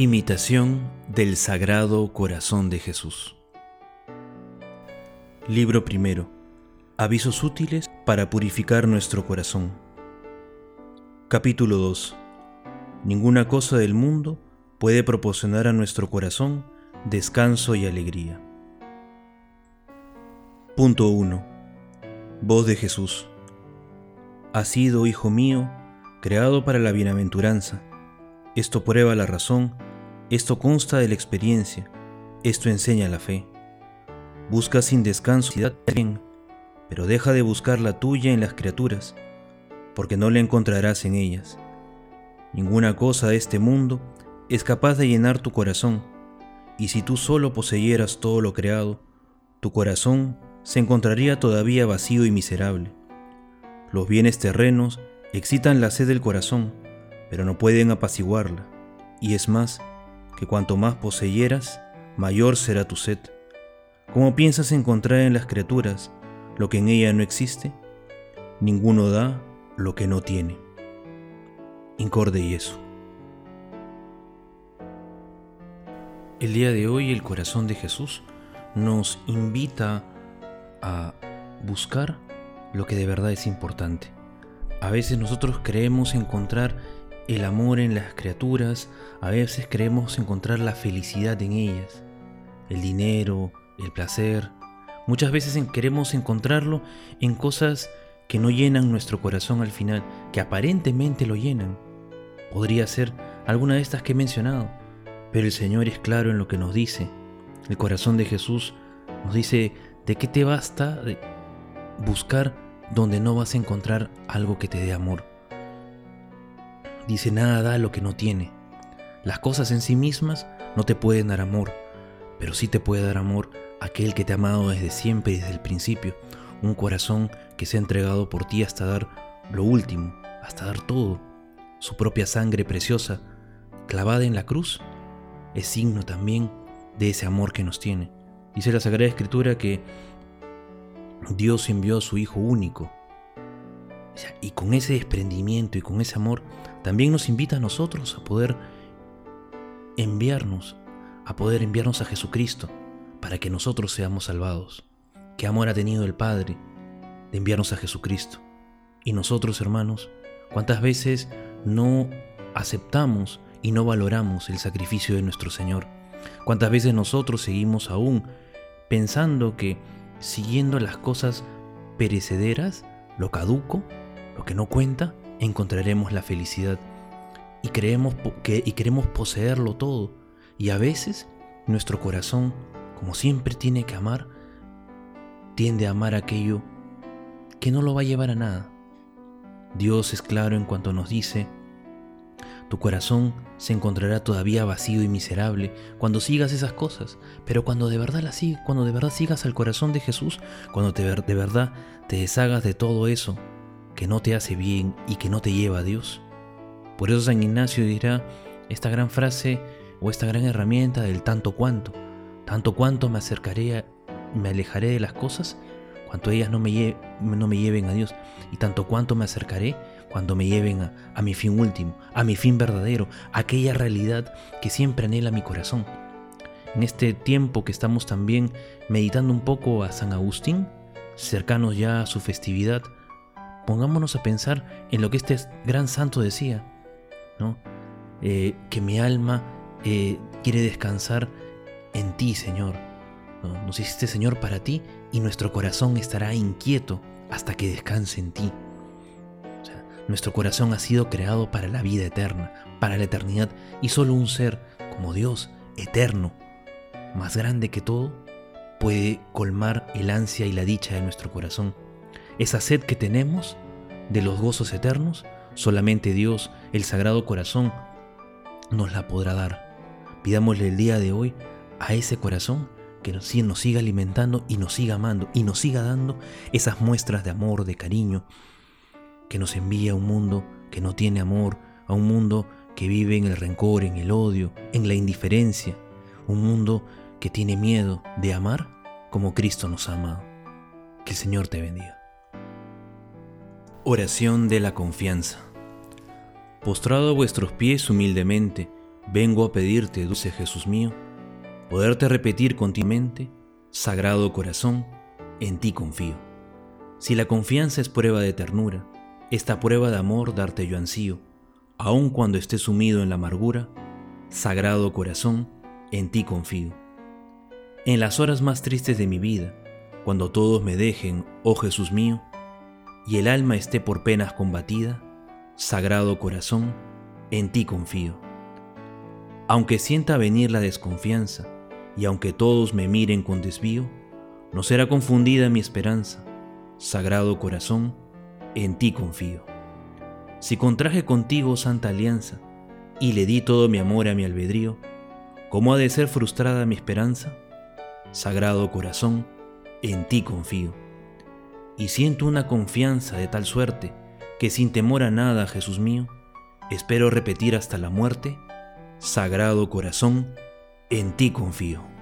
Imitación del Sagrado Corazón de Jesús. Libro primero. Avisos útiles para purificar nuestro corazón. Capítulo 2. Ninguna cosa del mundo puede proporcionar a nuestro corazón descanso y alegría. Punto 1. Voz de Jesús. Has sido, hijo mío, creado para la bienaventuranza. Esto prueba la razón esto consta de la experiencia, esto enseña la fe. Busca sin descanso bien, pero deja de buscar la tuya en las criaturas, porque no la encontrarás en ellas. Ninguna cosa de este mundo es capaz de llenar tu corazón, y si tú solo poseyeras todo lo creado, tu corazón se encontraría todavía vacío y miserable. Los bienes terrenos excitan la sed del corazón, pero no pueden apaciguarla, y es más, que cuanto más poseyeras, mayor será tu sed. ¿Cómo piensas encontrar en las criaturas lo que en ella no existe? Ninguno da lo que no tiene. Incorde y eso. El día de hoy el corazón de Jesús nos invita a buscar lo que de verdad es importante. A veces nosotros creemos encontrar el amor en las criaturas, a veces creemos encontrar la felicidad en ellas, el dinero, el placer. Muchas veces queremos encontrarlo en cosas que no llenan nuestro corazón al final, que aparentemente lo llenan. Podría ser alguna de estas que he mencionado, pero el Señor es claro en lo que nos dice. El corazón de Jesús nos dice de qué te basta buscar donde no vas a encontrar algo que te dé amor. Dice, nada da lo que no tiene. Las cosas en sí mismas no te pueden dar amor, pero sí te puede dar amor aquel que te ha amado desde siempre y desde el principio. Un corazón que se ha entregado por ti hasta dar lo último, hasta dar todo. Su propia sangre preciosa, clavada en la cruz, es signo también de ese amor que nos tiene. Dice la Sagrada Escritura que Dios envió a su Hijo único. Y con ese desprendimiento y con ese amor también nos invita a nosotros a poder enviarnos, a poder enviarnos a Jesucristo para que nosotros seamos salvados. ¿Qué amor ha tenido el Padre de enviarnos a Jesucristo? Y nosotros, hermanos, ¿cuántas veces no aceptamos y no valoramos el sacrificio de nuestro Señor? ¿Cuántas veces nosotros seguimos aún pensando que siguiendo las cosas perecederas, lo caduco, lo que no cuenta, encontraremos la felicidad y, creemos que, y queremos poseerlo todo. Y a veces nuestro corazón, como siempre tiene que amar, tiende a amar aquello que no lo va a llevar a nada. Dios es claro en cuanto nos dice, tu corazón se encontrará todavía vacío y miserable cuando sigas esas cosas, pero cuando de verdad la cuando de verdad sigas al corazón de Jesús, cuando te, de verdad te deshagas de todo eso que no te hace bien y que no te lleva a Dios. Por eso San Ignacio dirá esta gran frase o esta gran herramienta del tanto cuanto. Tanto cuanto me acercaré, me alejaré de las cosas cuanto ellas no me, no me lleven a Dios. Y tanto cuanto me acercaré cuando me lleven a mi fin último, a mi fin verdadero, a aquella realidad que siempre anhela mi corazón. En este tiempo que estamos también meditando un poco a San Agustín, cercanos ya a su festividad, pongámonos a pensar en lo que este gran santo decía, ¿no? Eh, que mi alma eh, quiere descansar en ti, Señor. Nos hiciste, Señor, para ti y nuestro corazón estará inquieto hasta que descanse en ti. nuestro corazón ha sido creado para la vida eterna, para la eternidad, y solo un ser como Dios, eterno, más grande que todo, puede colmar el ansia y la dicha de nuestro corazón. Esa sed que tenemos de los gozos eternos, solamente Dios, el Sagrado Corazón, nos la podrá dar. Pidámosle el día de hoy a ese corazón que nos, nos siga alimentando y nos siga amando y nos siga dando esas muestras de amor, de cariño, que nos envía a un mundo que no tiene amor, a un mundo que vive en el rencor, en el odio, en la indiferencia, un mundo que tiene miedo de amar como Cristo nos ha amado. Que el Señor te bendiga. Oración de la confianza. Postrado a vuestros pies humildemente, vengo a pedirte, dulce Jesús mío, poderte repetir continuamente, Sagrado Corazón, en ti confío. Si la confianza es prueba de ternura, esta prueba de amor darte yo ansío, aun cuando esté sumido en la amargura, Sagrado Corazón, en ti confío. En las horas más tristes de mi vida, cuando todos me dejen, oh Jesús mío, y el alma esté por penas combatida, Sagrado Corazón, en ti confío. Aunque sienta venir la desconfianza, y aunque todos me miren con desvío, no será confundida mi esperanza, Sagrado Corazón, en ti confío. Si contraje contigo santa alianza, y le di todo mi amor a mi albedrío, ¿cómo ha de ser frustrada mi esperanza? Sagrado Corazón, en ti confío. Y siento una confianza de tal suerte que sin temor a nada, Jesús mío, espero repetir hasta la muerte, Sagrado Corazón, en ti confío.